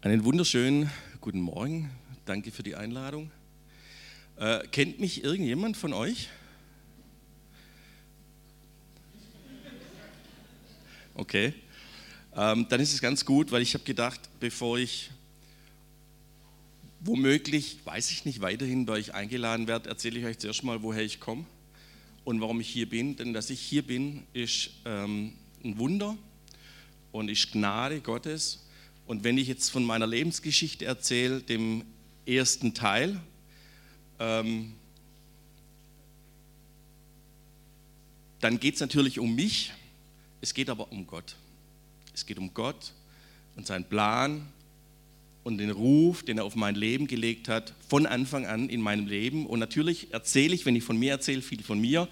Einen wunderschönen guten Morgen. Danke für die Einladung. Äh, kennt mich irgendjemand von euch? Okay. Ähm, dann ist es ganz gut, weil ich habe gedacht, bevor ich womöglich, weiß ich nicht, weiterhin bei euch eingeladen werde, erzähle ich euch zuerst mal, woher ich komme und warum ich hier bin. Denn dass ich hier bin, ist ähm, ein Wunder und ist Gnade Gottes. Und wenn ich jetzt von meiner Lebensgeschichte erzähle, dem ersten Teil, ähm, dann geht es natürlich um mich, es geht aber um Gott. Es geht um Gott und seinen Plan und den Ruf, den er auf mein Leben gelegt hat, von Anfang an in meinem Leben. Und natürlich erzähle ich, wenn ich von mir erzähle, viel von mir.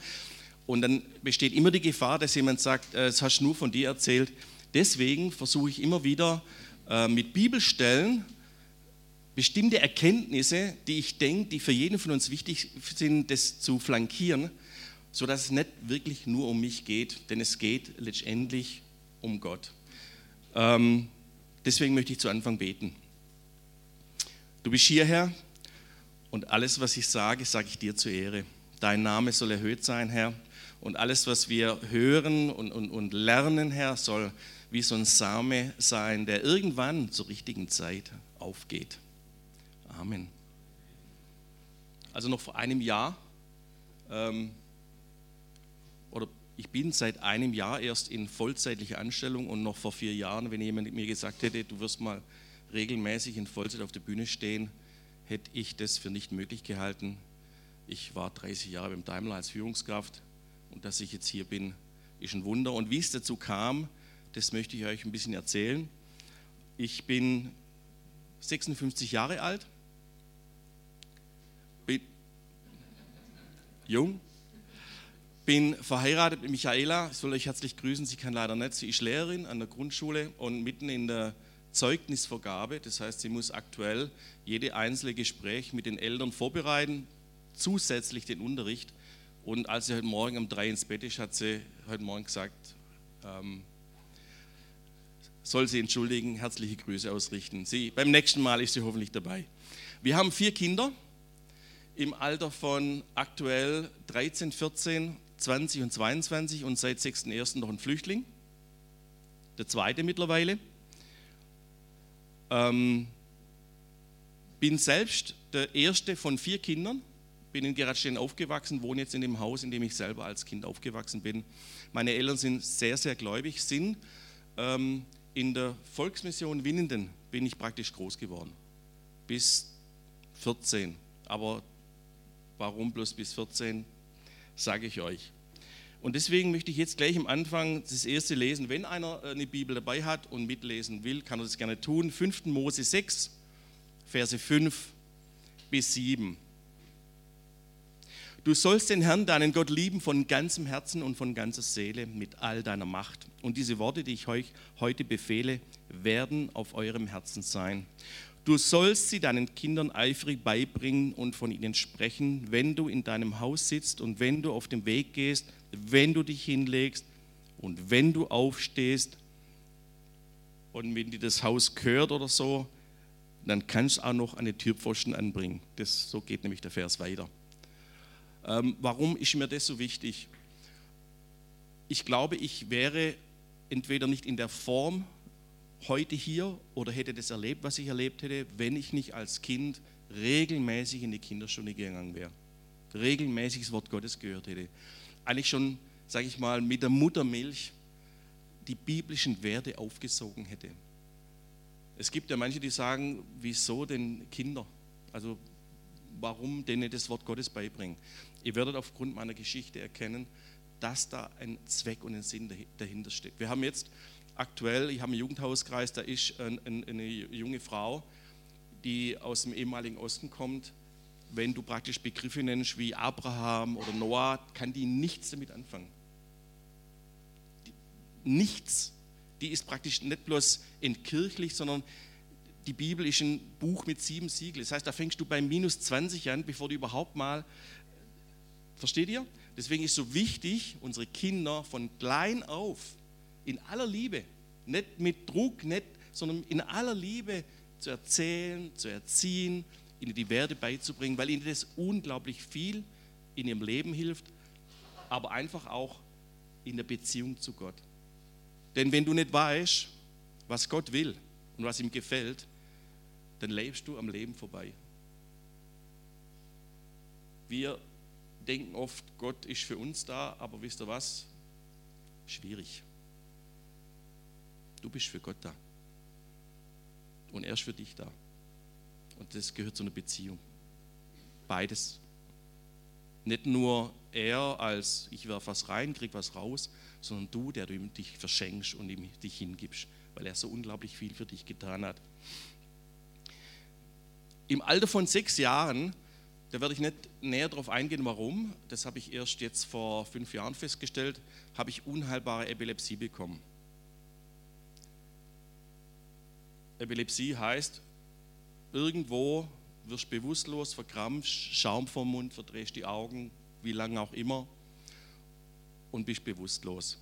Und dann besteht immer die Gefahr, dass jemand sagt, äh, das hast du nur von dir erzählt. Deswegen versuche ich immer wieder äh, mit Bibelstellen bestimmte Erkenntnisse, die ich denke, die für jeden von uns wichtig sind, das zu flankieren, sodass es nicht wirklich nur um mich geht, denn es geht letztendlich um Gott. Ähm, deswegen möchte ich zu Anfang beten. Du bist hierher und alles, was ich sage, sage ich dir zur Ehre. Dein Name soll erhöht sein, Herr. Und alles, was wir hören und, und, und lernen, Herr, soll wie so ein Same sein, der irgendwann zur richtigen Zeit aufgeht. Amen. Also noch vor einem Jahr, ähm, oder ich bin seit einem Jahr erst in vollzeitlicher Anstellung und noch vor vier Jahren, wenn jemand mir gesagt hätte, du wirst mal regelmäßig in Vollzeit auf der Bühne stehen, hätte ich das für nicht möglich gehalten. Ich war 30 Jahre beim Daimler als Führungskraft und dass ich jetzt hier bin, ist ein Wunder. Und wie es dazu kam, das möchte ich euch ein bisschen erzählen. Ich bin 56 Jahre alt, bin jung, bin verheiratet mit Michaela. Ich soll euch herzlich grüßen. Sie kann leider nicht. Sie ist Lehrerin an der Grundschule und mitten in der Zeugnisvergabe. Das heißt, sie muss aktuell jede einzelne Gespräch mit den Eltern vorbereiten, zusätzlich den Unterricht. Und als sie heute Morgen um drei ins Bett ist, hat sie heute Morgen gesagt, ähm, soll sie entschuldigen, herzliche Grüße ausrichten. Sie, beim nächsten Mal ist sie hoffentlich dabei. Wir haben vier Kinder im Alter von aktuell 13, 14, 20 und 22 und seit 6.1. noch ein Flüchtling, der zweite mittlerweile. Ähm, bin selbst der erste von vier Kindern, bin in Geradstein aufgewachsen, wohne jetzt in dem Haus, in dem ich selber als Kind aufgewachsen bin. Meine Eltern sind sehr, sehr gläubig, sind ähm, in der Volksmission Winnenden bin ich praktisch groß geworden. Bis 14. Aber warum bloß bis 14, sage ich euch. Und deswegen möchte ich jetzt gleich am Anfang das erste lesen. Wenn einer äh, eine Bibel dabei hat und mitlesen will, kann er das gerne tun. 5. Mose 6, Verse 5 bis 7. Du sollst den Herrn, deinen Gott, lieben von ganzem Herzen und von ganzer Seele, mit all deiner Macht. Und diese Worte, die ich euch heute befehle, werden auf eurem Herzen sein. Du sollst sie deinen Kindern eifrig beibringen und von ihnen sprechen, wenn du in deinem Haus sitzt und wenn du auf dem Weg gehst, wenn du dich hinlegst und wenn du aufstehst. Und wenn dir das Haus gehört oder so, dann kannst du auch noch eine Türpfosten anbringen. Das, so geht nämlich der Vers weiter. Ähm, warum ist mir das so wichtig? Ich glaube, ich wäre entweder nicht in der Form heute hier oder hätte das erlebt, was ich erlebt hätte, wenn ich nicht als Kind regelmäßig in die Kinderstunde gegangen wäre. Regelmäßig das Wort Gottes gehört hätte. Eigentlich schon, sage ich mal, mit der Muttermilch die biblischen Werte aufgesogen hätte. Es gibt ja manche, die sagen, wieso denn Kinder? Also warum denen das Wort Gottes beibringen? Ihr werdet aufgrund meiner Geschichte erkennen, dass da ein Zweck und ein Sinn dahinter steckt. Wir haben jetzt aktuell, ich habe einen Jugendhauskreis, da ist eine junge Frau, die aus dem ehemaligen Osten kommt. Wenn du praktisch Begriffe nennst wie Abraham oder Noah, kann die nichts damit anfangen. nichts. Die ist praktisch nicht bloß entkirchlich, sondern die Bibel ist ein Buch mit sieben Siegeln. Das heißt, da fängst du bei minus 20 an, bevor du überhaupt mal Versteht ihr? Deswegen ist so wichtig, unsere Kinder von klein auf in aller Liebe, nicht mit Druck, nicht, sondern in aller Liebe zu erzählen, zu erziehen, ihnen die Werte beizubringen, weil ihnen das unglaublich viel in ihrem Leben hilft, aber einfach auch in der Beziehung zu Gott. Denn wenn du nicht weißt, was Gott will und was ihm gefällt, dann lebst du am Leben vorbei. Wir denken oft, Gott ist für uns da, aber wisst ihr was? Schwierig. Du bist für Gott da. Und er ist für dich da. Und das gehört zu einer Beziehung. Beides. Nicht nur er als ich werfe was rein, krieg was raus, sondern du, der du ihm dich verschenkst und ihm dich hingibst, weil er so unglaublich viel für dich getan hat. Im Alter von sechs Jahren, da werde ich nicht näher darauf eingehen, warum, das habe ich erst jetzt vor fünf Jahren festgestellt, habe ich unheilbare Epilepsie bekommen. Epilepsie heißt, irgendwo wirst bewusstlos, verkrampfst, Schaum vom Mund, verdrehst die Augen, wie lange auch immer, und bist bewusstlos.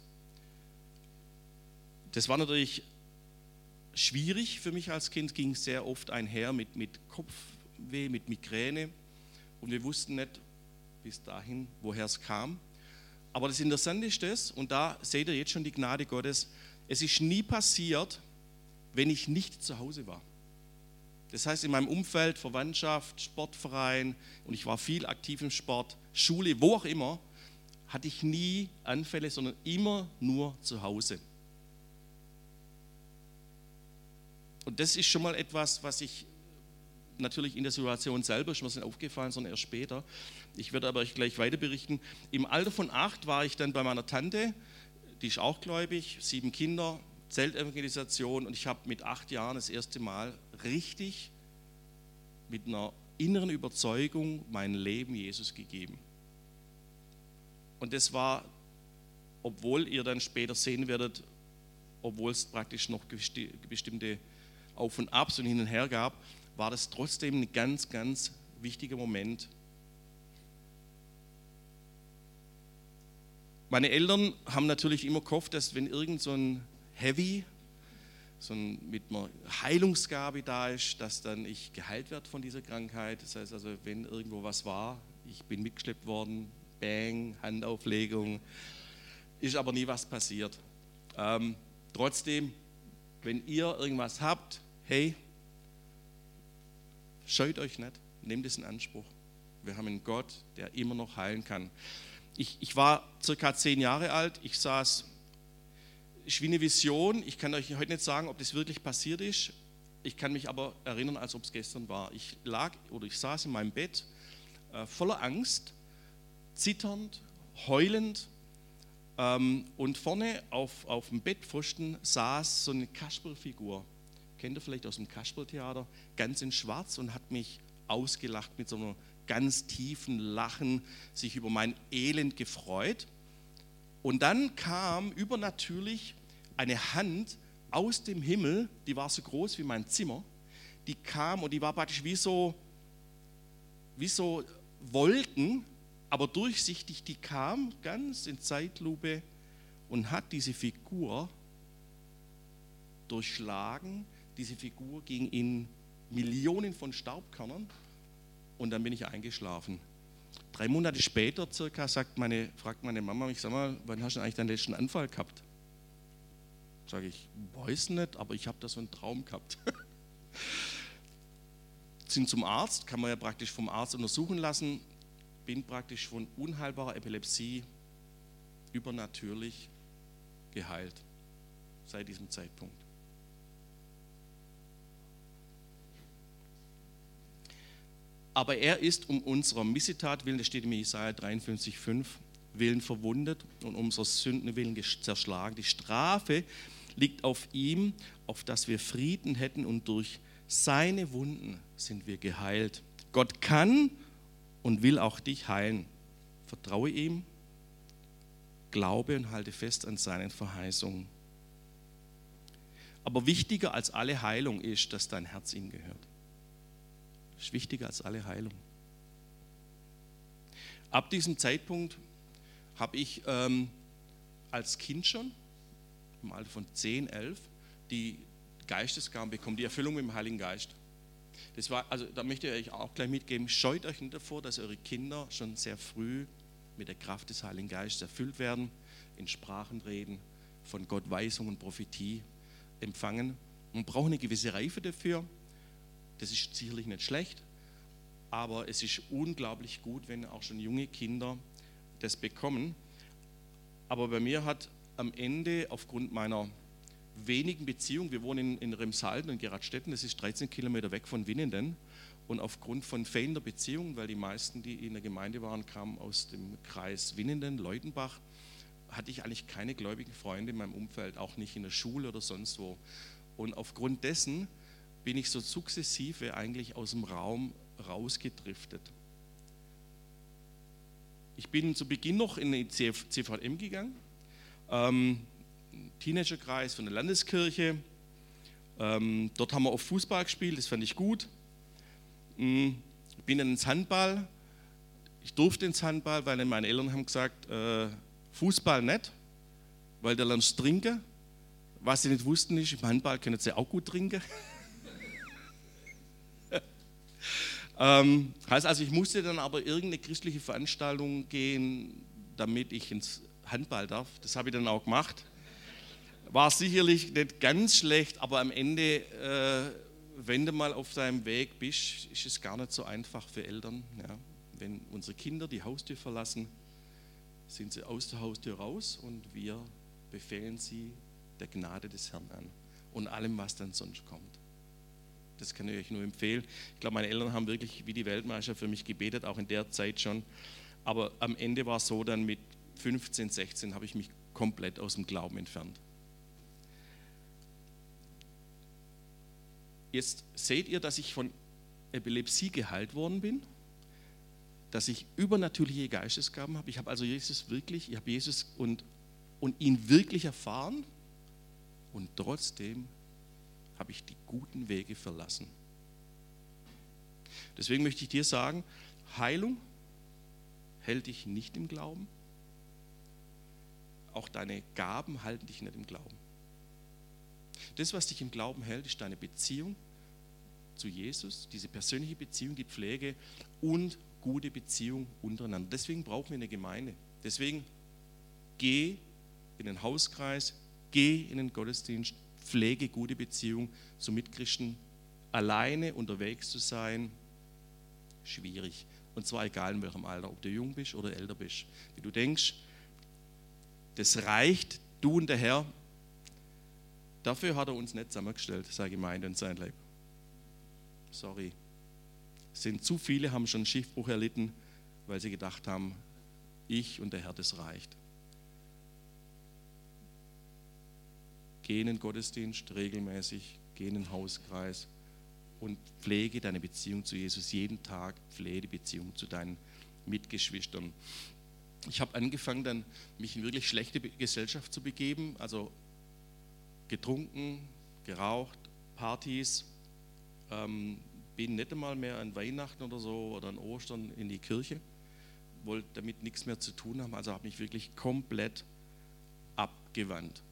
Das war natürlich schwierig für mich als Kind, ging sehr oft einher mit, mit Kopfweh, mit Migräne. Und wir wussten nicht bis dahin, woher es kam. Aber das Interessante ist das, und da seht ihr jetzt schon die Gnade Gottes, es ist nie passiert, wenn ich nicht zu Hause war. Das heißt, in meinem Umfeld, Verwandtschaft, Sportverein, und ich war viel aktiv im Sport, Schule, wo auch immer, hatte ich nie Anfälle, sondern immer nur zu Hause. Und das ist schon mal etwas, was ich natürlich in der Situation selber ist mir nicht aufgefallen, sondern erst später. Ich werde aber euch gleich weiter berichten. Im Alter von acht war ich dann bei meiner Tante, die ist auch gläubig, sieben Kinder, Zeltevangelisation und ich habe mit acht Jahren das erste Mal richtig mit einer inneren Überzeugung mein Leben Jesus gegeben. Und das war, obwohl ihr dann später sehen werdet, obwohl es praktisch noch bestimmte Auf und Abs und hin und her gab, war das trotzdem ein ganz, ganz wichtiger Moment. Meine Eltern haben natürlich immer gehofft, dass wenn irgend so ein Heavy, so ein, mit einer Heilungsgabe da ist, dass dann ich geheilt werde von dieser Krankheit. Das heißt also, wenn irgendwo was war, ich bin mitgeschleppt worden, Bang, Handauflegung, ist aber nie was passiert. Ähm, trotzdem, wenn ihr irgendwas habt, hey, scheut euch nicht, nehmt es in Anspruch. Wir haben einen Gott, der immer noch heilen kann. Ich, ich war circa zehn Jahre alt, ich saß, ist wie eine Vision, ich kann euch heute nicht sagen, ob das wirklich passiert ist, ich kann mich aber erinnern, als ob es gestern war. Ich lag oder ich saß in meinem Bett äh, voller Angst, zitternd, heulend ähm, und vorne auf, auf dem Bettpfosten saß so eine Kasperlfigur kennt ihr vielleicht aus dem Kasperltheater, ganz in schwarz und hat mich ausgelacht mit so einem ganz tiefen Lachen, sich über mein Elend gefreut. Und dann kam übernatürlich eine Hand aus dem Himmel, die war so groß wie mein Zimmer, die kam und die war praktisch wie so, wie so Wolken, aber durchsichtig, die kam ganz in Zeitlupe und hat diese Figur durchschlagen diese Figur ging in Millionen von Staubkörnern und dann bin ich eingeschlafen. Drei Monate später circa sagt meine, fragt meine Mama mich, sag mal, wann hast du eigentlich deinen letzten Anfall gehabt? Sage ich, weiß nicht, aber ich habe da so einen Traum gehabt. Sind zum Arzt, kann man ja praktisch vom Arzt untersuchen lassen, bin praktisch von unheilbarer Epilepsie übernatürlich geheilt seit diesem Zeitpunkt. Aber er ist um unserer Missetat willen, das steht in Jesaja 53,5, willen verwundet und um unserer Sünden willen zerschlagen. Die Strafe liegt auf ihm, auf dass wir Frieden hätten und durch seine Wunden sind wir geheilt. Gott kann und will auch dich heilen. Vertraue ihm, glaube und halte fest an seinen Verheißungen. Aber wichtiger als alle Heilung ist, dass dein Herz ihm gehört ist wichtiger als alle Heilung. Ab diesem Zeitpunkt habe ich ähm, als Kind schon, im Alter von 10, 11, die Geistesgaben bekommen, die Erfüllung mit dem Heiligen Geist. Das war, also da möchte ich euch auch gleich mitgeben, scheut euch nicht davor, dass eure Kinder schon sehr früh mit der Kraft des Heiligen Geistes erfüllt werden, in Sprachen reden, von Gott Weisung und Prophetie empfangen. Man braucht eine gewisse Reife dafür. Das ist sicherlich nicht schlecht, aber es ist unglaublich gut, wenn auch schon junge Kinder das bekommen. Aber bei mir hat am Ende aufgrund meiner wenigen Beziehungen, wir wohnen in, in Remsalden und Geradstetten, das ist 13 Kilometer weg von Winnenden, und aufgrund von fehlender Beziehungen, weil die meisten, die in der Gemeinde waren, kamen aus dem Kreis Winnenden, Leutenbach, hatte ich eigentlich keine gläubigen Freunde in meinem Umfeld, auch nicht in der Schule oder sonst wo. Und aufgrund dessen bin ich so sukzessive eigentlich aus dem Raum rausgedriftet. Ich bin zu Beginn noch in die CVM gegangen, ähm, Teenagerkreis von der Landeskirche. Ähm, dort haben wir oft Fußball gespielt, das fand ich gut. Mhm. Ich bin dann ins Handball. Ich durfte ins Handball, weil meine Eltern haben gesagt, äh, Fußball nicht, weil da lernst trinken. Was sie nicht wussten ist, im Handball können sie auch gut trinken. ähm, heißt also, ich musste dann aber irgendeine christliche Veranstaltung gehen, damit ich ins Handball darf. Das habe ich dann auch gemacht. War sicherlich nicht ganz schlecht, aber am Ende, äh, wenn du mal auf deinem Weg bist, ist es gar nicht so einfach für Eltern. Ja. Wenn unsere Kinder die Haustür verlassen, sind sie aus der Haustür raus und wir befehlen sie der Gnade des Herrn an und allem, was dann sonst kommt. Das kann ich euch nur empfehlen. Ich glaube, meine Eltern haben wirklich wie die Weltmeister für mich gebetet, auch in der Zeit schon. Aber am Ende war es so, dann mit 15, 16 habe ich mich komplett aus dem Glauben entfernt. Jetzt seht ihr, dass ich von Epilepsie geheilt worden bin, dass ich übernatürliche Geistesgaben habe. Ich habe also Jesus wirklich, ich habe Jesus und, und ihn wirklich erfahren und trotzdem habe ich die guten Wege verlassen. Deswegen möchte ich dir sagen, Heilung hält dich nicht im Glauben. Auch deine Gaben halten dich nicht im Glauben. Das, was dich im Glauben hält, ist deine Beziehung zu Jesus, diese persönliche Beziehung, die Pflege und gute Beziehung untereinander. Deswegen brauchen wir eine Gemeinde. Deswegen geh in den Hauskreis, geh in den Gottesdienst, pflege gute Beziehung zu Mitchristen. Alleine unterwegs zu sein, schwierig. Und zwar egal in welchem Alter, ob du jung bist oder älter bist. Wie du denkst, das reicht, du und der Herr. Dafür hat er uns nicht zusammengestellt, seine Gemeinde und sein Leib. Sorry. Sind zu viele, haben schon Schiffbruch erlitten, weil sie gedacht haben, ich und der Herr, das reicht. Geh in den Gottesdienst regelmäßig, geh in den Hauskreis und pflege deine Beziehung zu Jesus. Jeden Tag, pflege die Beziehung zu deinen Mitgeschwistern. Ich habe angefangen, dann mich in wirklich schlechte Gesellschaft zu begeben, also getrunken, geraucht, Partys, ähm, bin nicht einmal mehr an Weihnachten oder so oder an Ostern in die Kirche, wollte damit nichts mehr zu tun haben, also habe mich wirklich komplett abgewandt.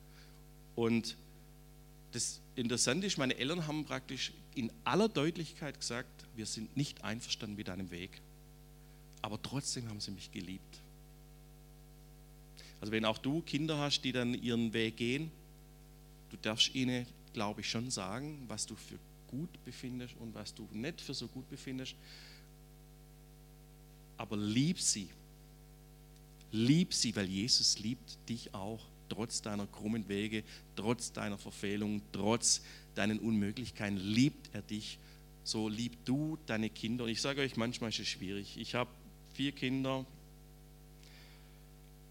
Und das Interessante ist, meine Eltern haben praktisch in aller Deutlichkeit gesagt, wir sind nicht einverstanden mit deinem Weg, aber trotzdem haben sie mich geliebt. Also wenn auch du Kinder hast, die dann ihren Weg gehen, du darfst ihnen, glaube ich, schon sagen, was du für gut befindest und was du nicht für so gut befindest. Aber lieb sie. Lieb sie, weil Jesus liebt dich auch, trotz deiner krummen Wege, trotz deiner Verfehlung, trotz deinen Unmöglichkeiten, liebt er dich. So lieb du deine Kinder. Und ich sage euch, manchmal ist es schwierig. Ich habe vier Kinder,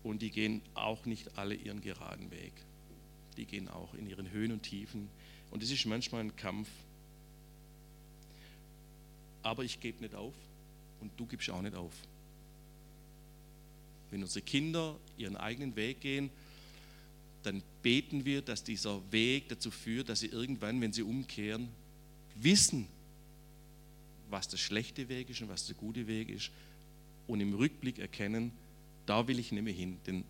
und die gehen auch nicht alle ihren geraden Weg. Die gehen auch in ihren Höhen und Tiefen. Und es ist manchmal ein Kampf. Aber ich gebe nicht auf und du gibst auch nicht auf. Wenn unsere Kinder ihren eigenen Weg gehen, dann beten wir, dass dieser Weg dazu führt, dass sie irgendwann, wenn sie umkehren, wissen, was der schlechte Weg ist und was der gute Weg ist und im Rückblick erkennen, da will ich mehr hin, denn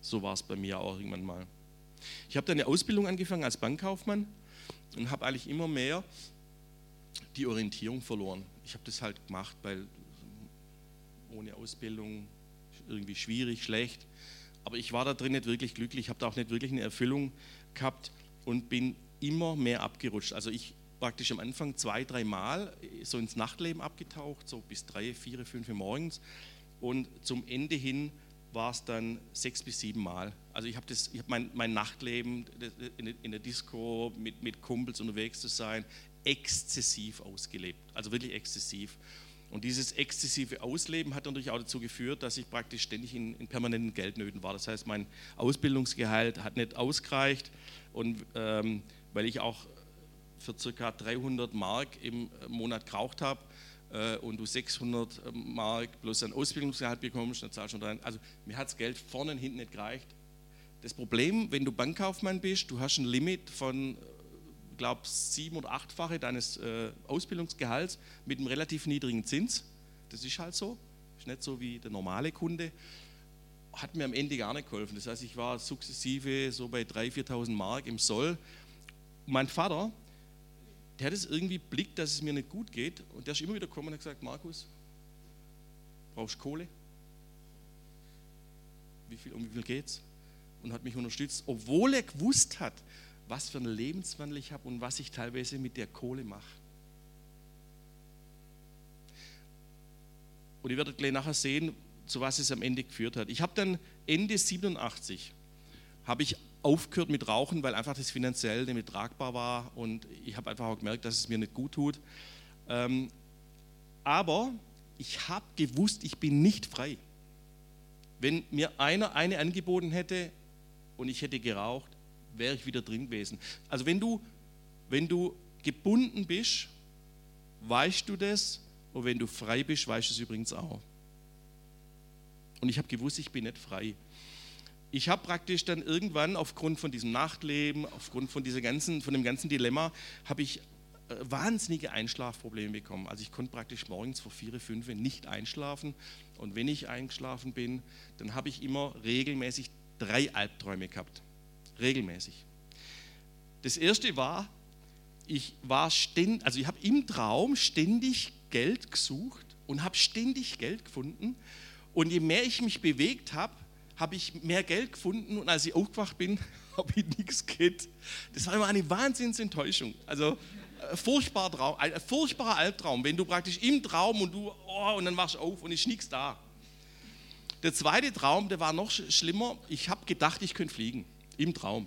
so war es bei mir auch irgendwann mal. Ich habe dann eine Ausbildung angefangen als Bankkaufmann und habe eigentlich immer mehr die Orientierung verloren. Ich habe das halt gemacht, weil ohne Ausbildung irgendwie schwierig, schlecht. Aber ich war da drin nicht wirklich glücklich, habe da auch nicht wirklich eine Erfüllung gehabt und bin immer mehr abgerutscht. Also ich praktisch am Anfang zwei, drei Mal so ins Nachtleben abgetaucht, so bis drei, vier, fünf Uhr morgens. Und zum Ende hin war es dann sechs bis sieben Mal. Also ich habe hab mein, mein Nachtleben in der Disco mit, mit Kumpels unterwegs zu sein, exzessiv ausgelebt. Also wirklich exzessiv. Und dieses exzessive Ausleben hat natürlich auch dazu geführt, dass ich praktisch ständig in, in permanenten Geldnöten war. Das heißt, mein Ausbildungsgehalt hat nicht ausgereicht und ähm, weil ich auch für ca. 300 Mark im Monat geraucht habe äh, und du 600 Mark plus ein Ausbildungsgehalt bekommst, dann zahlst du rein. Also mir hat das Geld vorne und hinten nicht gereicht. Das Problem, wenn du Bankkaufmann bist, du hast ein Limit von glaube sieben oder achtfache deines äh, Ausbildungsgehalts mit einem relativ niedrigen Zins. Das ist halt so. Ist nicht so wie der normale Kunde. Hat mir am Ende gar nicht geholfen. Das heißt, ich war sukzessive so bei 3.000, 4.000 Mark im Soll. Mein Vater, der hat es irgendwie blickt, dass es mir nicht gut geht. Und der ist immer wieder gekommen und hat gesagt: Markus, brauchst Kohle? Wie viel, um wie viel geht's? Und hat mich unterstützt, obwohl er gewusst hat, was für einen Lebenswandel ich habe und was ich teilweise mit der Kohle mache. Und ihr werdet gleich nachher sehen, zu was es am Ende geführt hat. Ich habe dann Ende 87 habe ich aufgehört mit Rauchen, weil einfach das finanziell nicht mehr tragbar war und ich habe einfach auch gemerkt, dass es mir nicht gut tut. Ähm, aber ich habe gewusst, ich bin nicht frei. Wenn mir einer eine angeboten hätte und ich hätte geraucht, wäre ich wieder drin gewesen. Also wenn du, wenn du gebunden bist, weißt du das und wenn du frei bist, weißt du es übrigens auch. Und ich habe gewusst, ich bin nicht frei. Ich habe praktisch dann irgendwann aufgrund von diesem Nachtleben, aufgrund von, dieser ganzen, von dem ganzen Dilemma, habe ich äh, wahnsinnige Einschlafprobleme bekommen. Also ich konnte praktisch morgens vor vier, fünf nicht einschlafen. Und wenn ich eingeschlafen bin, dann habe ich immer regelmäßig drei Albträume gehabt regelmäßig. Das erste war, ich war ständig, also ich habe im Traum ständig Geld gesucht und habe ständig Geld gefunden. Und je mehr ich mich bewegt habe, habe ich mehr Geld gefunden und als ich aufgewacht bin, habe ich nichts geht. Das war immer eine Wahnsinnsenttäuschung. Also ein furchtbarer, Traum, ein furchtbarer Albtraum, wenn du praktisch im Traum und du, oh, und dann wachst du auf und ist nichts da. Der zweite Traum, der war noch schlimmer. Ich habe gedacht, ich könnte fliegen im Traum.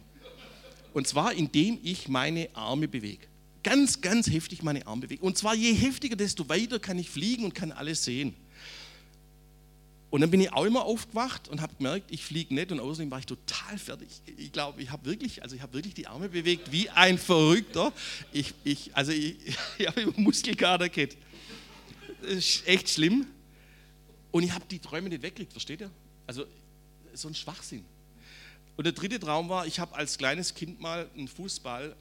Und zwar indem ich meine Arme bewege. Ganz, ganz heftig meine Arme bewege. Und zwar je heftiger, desto weiter kann ich fliegen und kann alles sehen. Und dann bin ich auch immer aufgewacht und habe gemerkt, ich fliege nicht und außerdem war ich total fertig. Ich glaube, ich habe wirklich, also ich wirklich die Arme bewegt wie ein Verrückter. Ich, ich, also ich, ich habe über Muskelkater gehabt. Das ist echt schlimm. Und ich habe die Träume nicht weggekriegt, versteht ihr? Also so ein Schwachsinn. Und der dritte Traum war, ich habe als kleines Kind mal einen Fußball,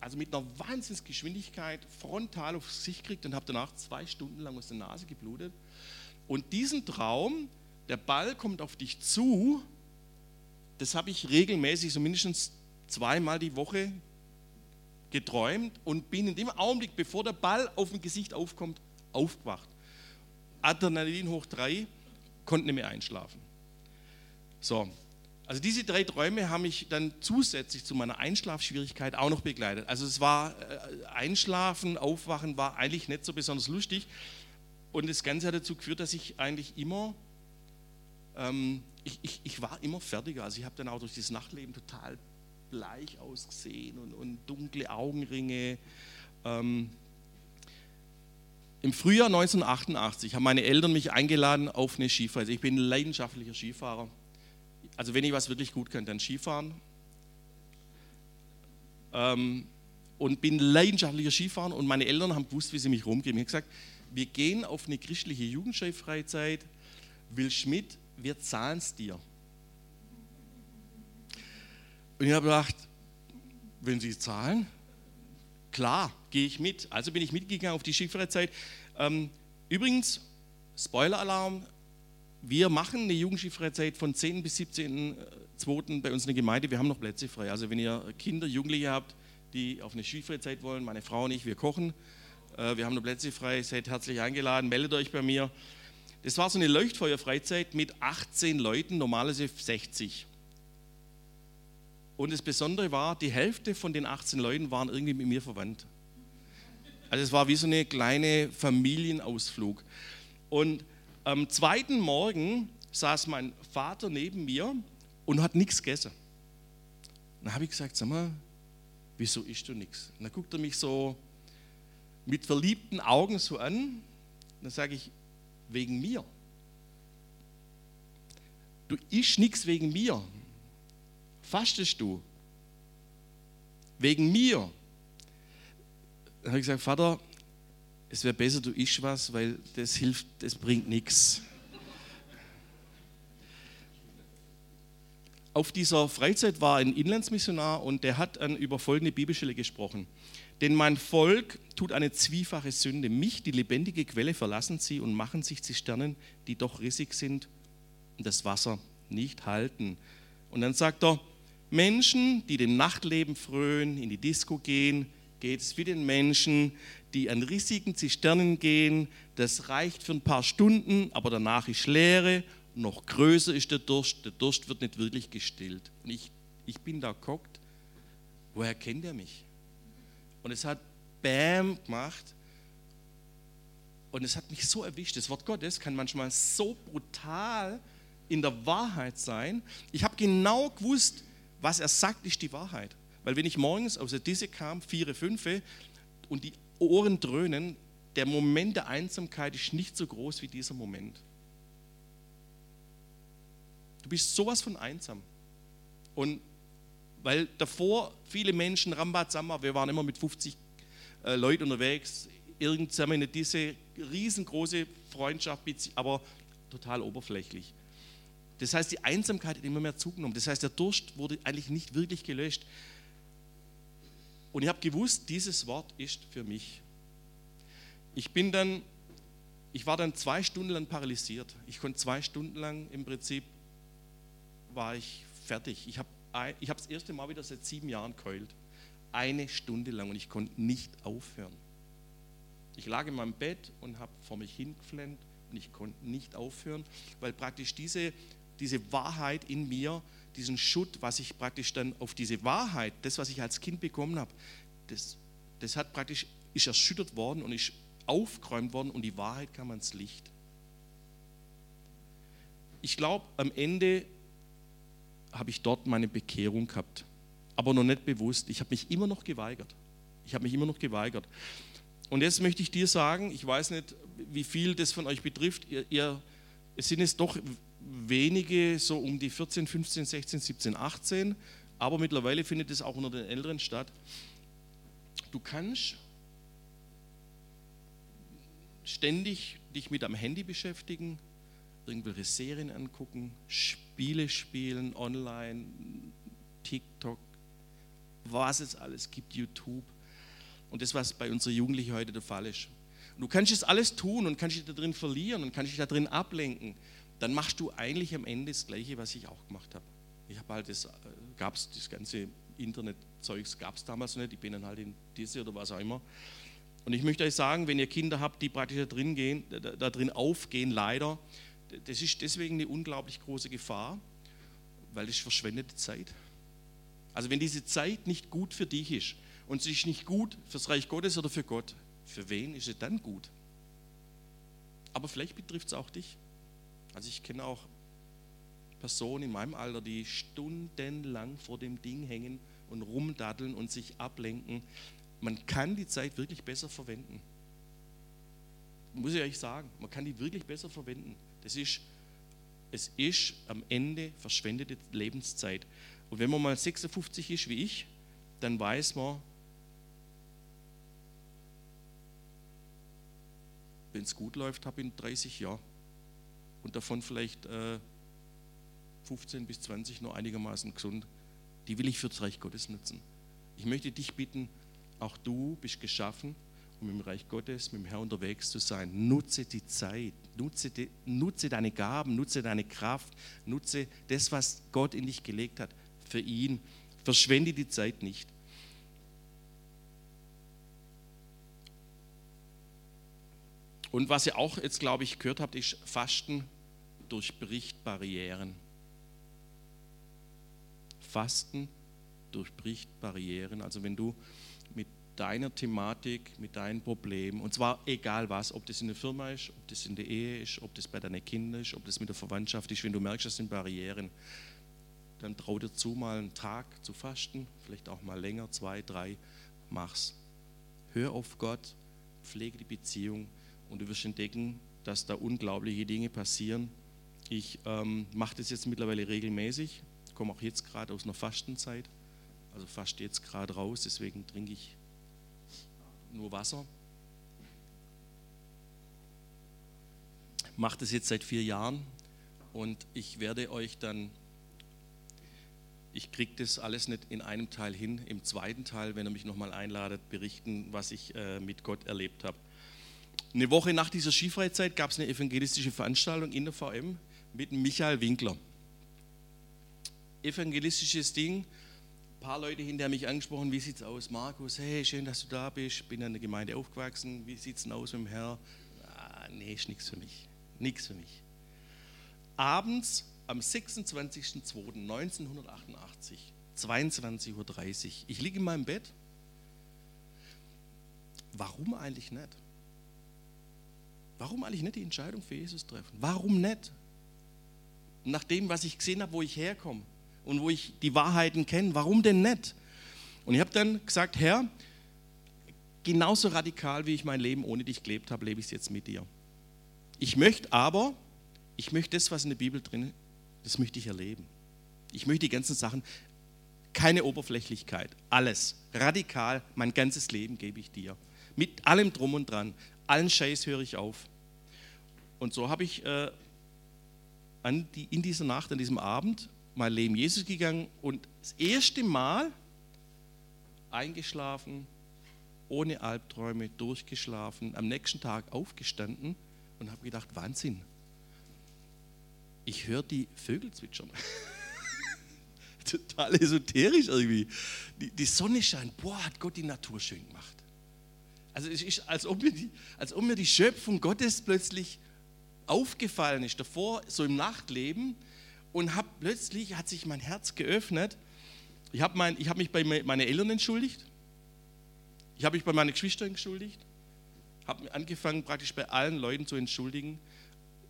also mit einer Wahnsinnsgeschwindigkeit, frontal aufs Gesicht gekriegt und habe danach zwei Stunden lang aus der Nase geblutet. Und diesen Traum, der Ball kommt auf dich zu, das habe ich regelmäßig, so mindestens zweimal die Woche geträumt und bin in dem Augenblick, bevor der Ball auf dem Gesicht aufkommt, aufgewacht. Adrenalin hoch drei, konnte nicht mehr einschlafen. So, also diese drei Träume haben mich dann zusätzlich zu meiner Einschlafschwierigkeit auch noch begleitet. Also es war äh, Einschlafen, Aufwachen war eigentlich nicht so besonders lustig. Und das Ganze hat dazu geführt, dass ich eigentlich immer, ähm, ich, ich, ich, war immer fertiger. Also ich habe dann auch durch das Nachtleben total bleich ausgesehen und, und dunkle Augenringe. Ähm, Im Frühjahr 1988 haben meine Eltern mich eingeladen auf eine Skireise. Ich bin ein leidenschaftlicher Skifahrer also wenn ich was wirklich gut kann, dann Skifahren. Ähm, und bin leidenschaftlicher Skifahrer und meine Eltern haben gewusst, wie sie mich rumgeben. Ich habe gesagt, wir gehen auf eine christliche Jugendskifreizeit. Will Schmidt, wir zahlen es dir. Und ich habe gedacht, wenn Sie zahlen, klar, gehe ich mit. Also bin ich mitgegangen auf die Skifreizeit. Ähm, übrigens, Spoiler-Alarm, wir machen eine Jugendskifreizeit von 10 bis 17.2. bei uns in der Gemeinde. Wir haben noch Plätze frei. Also wenn ihr Kinder, Jugendliche habt, die auf eine Skifreizeit wollen. Meine Frau und ich, wir kochen. Äh, wir haben nur Plätze frei. Seid herzlich eingeladen. Meldet euch bei mir. Das war so eine Leuchtfeuerfreizeit mit 18 Leuten, normalerweise 60. Und das Besondere war, die Hälfte von den 18 Leuten waren irgendwie mit mir verwandt. Also es war wie so eine kleine Familienausflug. Und am zweiten Morgen saß mein Vater neben mir und hat nichts gegessen. Dann habe ich gesagt, sag mal, wieso isst du nichts? dann guckt er mich so mit verliebten Augen so an. Dann sage ich, wegen mir. Du isst nichts wegen mir. Fastest du? Wegen mir. Dann habe ich gesagt, Vater, es wäre besser, du isst was, weil das hilft, das bringt nichts. Auf dieser Freizeit war ein Inlandsmissionar und der hat dann über folgende Bibelstelle gesprochen. Denn mein Volk tut eine zwiefache Sünde. Mich, die lebendige Quelle, verlassen sie und machen sich Zisternen, die doch rissig sind und das Wasser nicht halten. Und dann sagt er, Menschen, die dem Nachtleben frönen, in die Disco gehen, geht es wie den Menschen, die an riesigen Zisternen gehen. Das reicht für ein paar Stunden, aber danach ist Leere, noch größer ist der Durst. Der Durst wird nicht wirklich gestillt. Und ich, ich bin da geguckt, woher kennt er mich? Und es hat Bam gemacht. Und es hat mich so erwischt. Das Wort Gottes kann manchmal so brutal in der Wahrheit sein. Ich habe genau gewusst, was er sagt, ist die Wahrheit. Weil wenn ich morgens aus der Disse kam, vier, fünf, und die Ohren dröhnen, der Moment der Einsamkeit ist nicht so groß wie dieser Moment. Du bist sowas von einsam. Und weil davor viele Menschen, Rambazamba, wir waren immer mit 50 äh, Leuten unterwegs, irgendwann diese riesengroße Freundschaft, aber total oberflächlich. Das heißt, die Einsamkeit hat immer mehr zugenommen. Das heißt, der Durst wurde eigentlich nicht wirklich gelöscht. Und ich habe gewusst, dieses Wort ist für mich. Ich bin dann, ich war dann zwei Stunden lang paralysiert. Ich konnte zwei Stunden lang im Prinzip, war ich fertig. Ich habe ich habe das erste Mal wieder seit sieben Jahren keult. Eine Stunde lang und ich konnte nicht aufhören. Ich lag in meinem Bett und habe vor mich hingeflennt und ich konnte nicht aufhören, weil praktisch diese, diese Wahrheit in mir, diesen Schutt, was ich praktisch dann auf diese Wahrheit, das, was ich als Kind bekommen habe, das, das hat praktisch, ist erschüttert worden und ist aufgeräumt worden und die Wahrheit kam ans Licht. Ich glaube, am Ende habe ich dort meine Bekehrung gehabt. Aber noch nicht bewusst. Ich habe mich immer noch geweigert. Ich habe mich immer noch geweigert. Und jetzt möchte ich dir sagen, ich weiß nicht, wie viel das von euch betrifft. Ihr, ihr, es sind jetzt doch wenige, so um die 14, 15, 16, 17, 18. Aber mittlerweile findet es auch unter den Älteren statt. Du kannst ständig dich mit am Handy beschäftigen, irgendwelche Serien angucken, Spiele spielen, online, TikTok, was es alles gibt, YouTube. Und das, was bei unseren Jugendlichen heute der Fall ist. Du kannst es alles tun und kannst dich da drin verlieren und kannst dich da drin ablenken. Dann machst du eigentlich am Ende das Gleiche, was ich auch gemacht habe. Ich habe halt das, äh, gab es das ganze Internetzeugs gab es damals nicht. Ich bin dann halt in diese oder was auch immer. Und ich möchte euch sagen, wenn ihr Kinder habt, die praktisch da drin gehen, da, da drin aufgehen, leider, das ist deswegen eine unglaublich große Gefahr, weil das verschwendete Zeit. Also wenn diese Zeit nicht gut für dich ist und sie ist nicht gut fürs Reich Gottes oder für Gott, für wen ist sie dann gut? Aber vielleicht betrifft es auch dich. Also ich kenne auch Personen in meinem Alter, die stundenlang vor dem Ding hängen und rumdaddeln und sich ablenken. Man kann die Zeit wirklich besser verwenden. Muss ich euch sagen, man kann die wirklich besser verwenden. Das ist, es ist am Ende verschwendete Lebenszeit. Und wenn man mal 56 ist wie ich, dann weiß man, wenn es gut läuft, habe ich 30 Jahre und davon vielleicht äh, 15 bis 20 nur einigermaßen gesund. Die will ich für das Reich Gottes nutzen. Ich möchte dich bitten, auch du bist geschaffen, um im Reich Gottes mit dem Herrn unterwegs zu sein. Nutze die Zeit, nutze, die, nutze deine Gaben, nutze deine Kraft, nutze das, was Gott in dich gelegt hat, für ihn. Verschwende die Zeit nicht. Und was ihr auch jetzt, glaube ich, gehört habt, ist Fasten durchbricht Barrieren. Fasten durchbricht Barrieren. Also wenn du mit deiner Thematik, mit deinem Problem, und zwar egal was, ob das in der Firma ist, ob das in der Ehe ist, ob das bei deinen Kindern ist, ob das mit der Verwandtschaft ist, wenn du merkst, das sind Barrieren, dann trau dir zu, mal einen Tag zu fasten, vielleicht auch mal länger, zwei, drei, mach's. Hör auf Gott, pflege die Beziehung und du wirst entdecken, dass da unglaubliche Dinge passieren. Ich ähm, mache das jetzt mittlerweile regelmäßig, komme auch jetzt gerade aus einer Fastenzeit, also faste jetzt gerade raus, deswegen trinke ich nur Wasser. Mache das jetzt seit vier Jahren und ich werde euch dann ich kriege das alles nicht in einem Teil hin. Im zweiten Teil, wenn er mich nochmal einladet, berichten, was ich äh, mit Gott erlebt habe. Eine Woche nach dieser Skifreizeit gab es eine evangelistische Veranstaltung in der VM mit Michael Winkler. Evangelistisches Ding, ein paar Leute hinter mich angesprochen, wie sieht es aus? Markus, hey, schön, dass du da bist, bin in der Gemeinde aufgewachsen, wie sieht es denn aus mit dem Herr? Ah, nee, ist nichts für mich, nichts für mich. Abends am 26.02.1988, 22.30 Uhr. Ich liege in meinem Bett. Warum eigentlich nicht? Warum eigentlich nicht die Entscheidung für Jesus treffen? Warum nicht? Nach dem, was ich gesehen habe, wo ich herkomme und wo ich die Wahrheiten kenne, warum denn nicht? Und ich habe dann gesagt, Herr, genauso radikal, wie ich mein Leben ohne dich gelebt habe, lebe ich es jetzt mit dir. Ich möchte aber, ich möchte das, was in der Bibel drin das möchte ich erleben. Ich möchte die ganzen Sachen, keine Oberflächlichkeit, alles, radikal, mein ganzes Leben gebe ich dir. Mit allem drum und dran, allen Scheiß höre ich auf. Und so habe ich äh, die, in dieser Nacht, an diesem Abend, mein Leben Jesus gegangen und das erste Mal eingeschlafen, ohne Albträume, durchgeschlafen, am nächsten Tag aufgestanden und habe gedacht, Wahnsinn, ich höre die Vögel zwitschern. Total esoterisch irgendwie. Die, die, Sonne scheint, boah, hat Gott die Natur schön gemacht. Also es ist, als ob, mir die, als ob mir die Schöpfung Gottes plötzlich aufgefallen ist, davor so im Nachtleben und hab, plötzlich hat sich mein Herz geöffnet. Ich habe hab mich bei meinen Eltern entschuldigt, ich habe mich bei meinen Geschwistern entschuldigt, habe angefangen praktisch bei allen Leuten zu entschuldigen,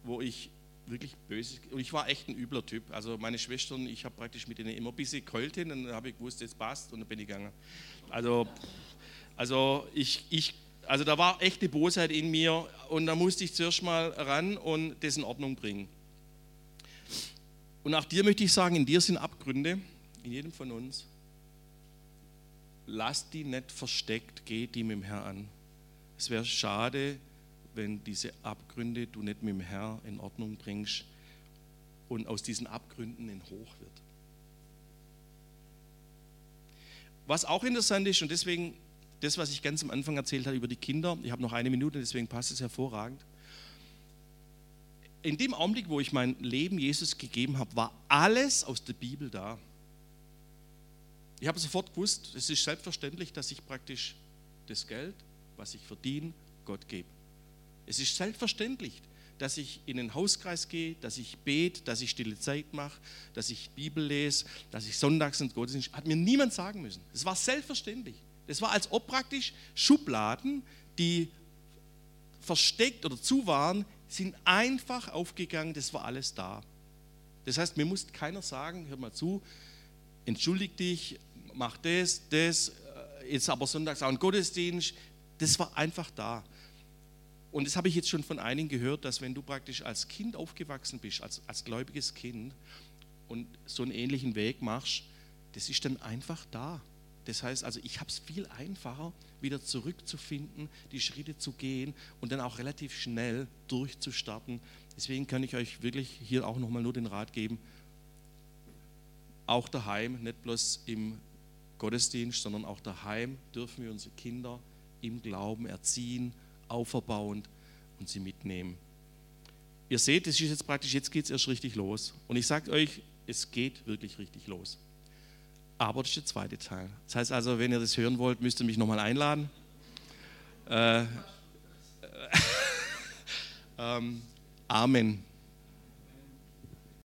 wo ich wirklich böse. Und ich war echt ein übler Typ. Also meine Schwestern, ich habe praktisch mit denen immer ein bisschen geheult und dann habe ich gewusst, es passt und dann bin ich gegangen. Also, also, ich, ich, also da war echte Bosheit in mir und da musste ich zuerst mal ran und das in Ordnung bringen. Und auch dir möchte ich sagen, in dir sind Abgründe, in jedem von uns. Lass die nicht versteckt, geh die mit dem Herrn an. Es wäre schade, wenn diese Abgründe du nicht mit dem Herr in Ordnung bringst und aus diesen Abgründen ein Hoch wird. Was auch interessant ist, und deswegen das, was ich ganz am Anfang erzählt habe über die Kinder, ich habe noch eine Minute, deswegen passt es hervorragend. In dem Augenblick, wo ich mein Leben Jesus gegeben habe, war alles aus der Bibel da. Ich habe sofort gewusst, es ist selbstverständlich, dass ich praktisch das Geld, was ich verdiene, Gott gebe. Es ist selbstverständlich, dass ich in den Hauskreis gehe, dass ich bete, dass ich stille Zeit mache, dass ich Bibel lese, dass ich sonntags ins Gottesdienst. Hat mir niemand sagen müssen. Es war selbstverständlich. Es war, als ob praktisch Schubladen, die versteckt oder zu waren, sind einfach aufgegangen. Das war alles da. Das heißt, mir muss keiner sagen, hör mal zu, entschuldig dich, mach das, das, äh, jetzt aber sonntags auch ein Gottesdienst. Das war einfach da. Und das habe ich jetzt schon von einigen gehört, dass wenn du praktisch als Kind aufgewachsen bist, als, als gläubiges Kind und so einen ähnlichen Weg machst, das ist dann einfach da. Das heißt also, ich habe es viel einfacher, wieder zurückzufinden, die Schritte zu gehen und dann auch relativ schnell durchzustarten. Deswegen kann ich euch wirklich hier auch nochmal nur den Rat geben, auch daheim, nicht bloß im Gottesdienst, sondern auch daheim dürfen wir unsere Kinder im Glauben erziehen auferbauend und sie mitnehmen. Ihr seht, es ist jetzt praktisch, jetzt geht es erst richtig los. Und ich sage euch, es geht wirklich richtig los. Aber das ist der zweite Teil. Das heißt also, wenn ihr das hören wollt, müsst ihr mich nochmal einladen. Äh, Ähm, Amen.